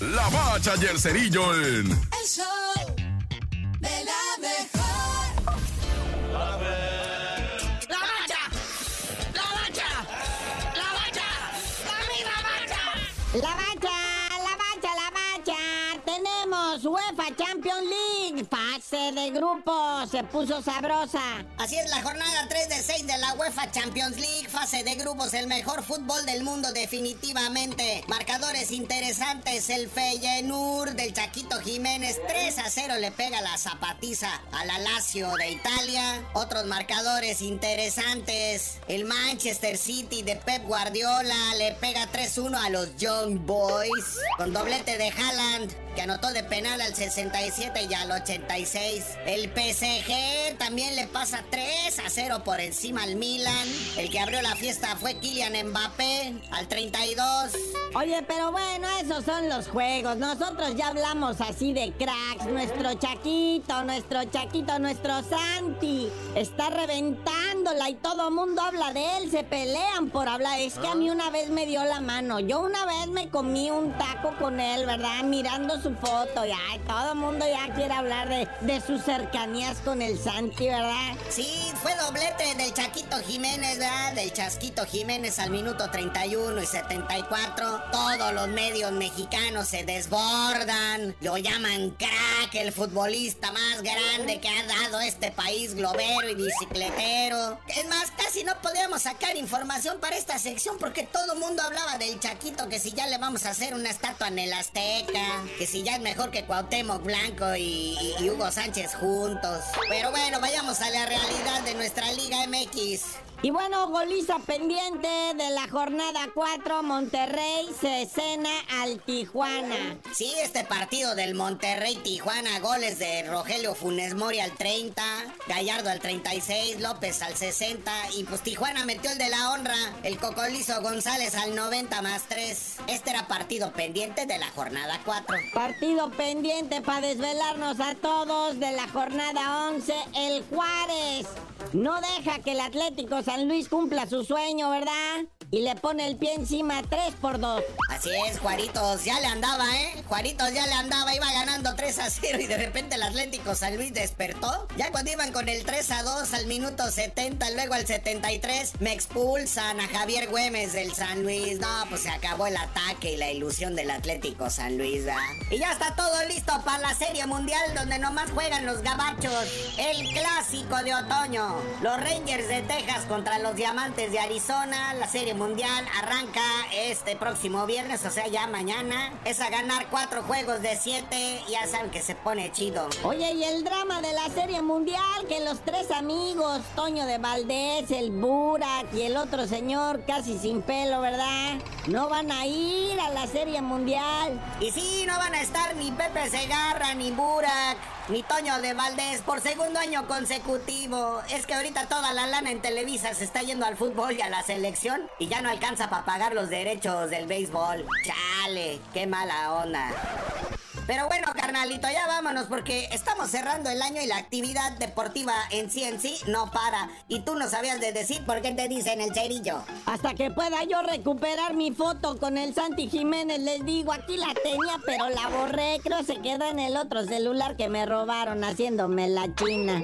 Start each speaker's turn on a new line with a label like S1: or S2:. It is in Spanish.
S1: La Bacha y el Cerillo en...
S2: El show de la mejor.
S3: La bacha, la bacha, la bacha, la misma bacha.
S4: La bacha, la bacha, la bacha. Tenemos UEFA Champions League. De grupo. Se puso sabrosa.
S3: Así es la jornada 3 de 6 de la UEFA Champions League, fase de grupos, el mejor fútbol del mundo definitivamente. Marcadores interesantes, el Feyenoord del Chaquito Jiménez 3 a 0 le pega la zapatiza a la de Italia. Otros marcadores interesantes, el Manchester City de Pep Guardiola le pega 3-1 a los Young Boys con doblete de Haaland que anotó de penal al 67 y al 86. El PSG también le pasa 3 a 0 por encima al Milan. El que abrió la fiesta fue Kylian Mbappé al 32.
S4: Oye, pero bueno, esos son los juegos. Nosotros ya hablamos así de cracks. Nuestro Chaquito, nuestro Chaquito, nuestro Santi. Está reventándola y todo mundo habla de él. Se pelean por hablar. Es que a mí una vez me dio la mano. Yo una vez me comí un taco con él, ¿verdad? Mirando su foto. Y ay, todo mundo ya quiere hablar de, de sus cercanías con el Santi, ¿verdad?
S3: Sí, fue doblete del Chaquito Jiménez, ¿verdad? Del Chasquito Jiménez al minuto 31 y 74. Todos los medios mexicanos se desbordan. Lo llaman crack, el futbolista más grande que ha dado este país, globero y bicicletero. Es más, casi no podíamos sacar información para esta sección porque todo el mundo hablaba del Chaquito, que si ya le vamos a hacer una estatua en el Azteca, que si ya es mejor que Cuauhtémoc Blanco y, Hugo Sánchez juntos. Pero bueno, vayamos a la realidad de nuestra Liga MX.
S4: Y bueno, goliza pendiente de la jornada 4, Monterrey se cena al Tijuana.
S3: Sí, este partido del Monterrey Tijuana, goles de Rogelio Funes Mori al 30, Gallardo al 36, López al 60 y pues Tijuana metió el de la honra, el Cocolizo González al 90 más 3. Este era partido pendiente de la jornada 4.
S4: Partido pendiente para desvelarnos a todos de la jornada 11, el Juárez. No deja que el Atlético San Luis cumpla su sueño, ¿verdad? Y le pone el pie encima 3 por 2.
S3: Así es, Juaritos ya le andaba, ¿eh? Juaritos ya le andaba, iba ganando 3 a 0 y de repente el Atlético San Luis despertó. Ya cuando iban con el 3 a 2 al minuto 70, luego al 73, me expulsan a Javier Güemes del San Luis. No, pues se acabó el ataque y la ilusión del Atlético San Luis, ¿verdad? Y ya está todo listo para la Serie Mundial donde nomás juegan los gabachos. El clásico de otoño. Los Rangers de Texas contra los Diamantes de Arizona. La Serie Mundial arranca este próximo viernes, o sea, ya mañana. Es a ganar cuatro juegos de siete. Ya saben que se pone chido.
S4: Oye, y el drama de la Serie Mundial, que los tres amigos, Toño de Valdés, el Burak y el otro señor casi sin pelo, ¿verdad? No van a ir a la Serie Mundial.
S3: Y sí, no van a estar ni Pepe Segarra, ni Burak, ni Toño de Valdés por segundo año consecutivo. Es que ahorita toda la lana en Televisa se está yendo al fútbol y a la selección y ya no alcanza para pagar los derechos del béisbol. Chale, qué mala onda. Pero bueno, carnalito, ya vámonos porque estamos cerrando el año y la actividad deportiva en sí en sí no para. Y tú no sabías de decir por qué te dicen el cerillo.
S4: Hasta que pueda yo recuperar mi foto con el Santi Jiménez, les digo, aquí la tenía, pero la borré. Creo se quedó en el otro celular que me robaron haciéndome la china.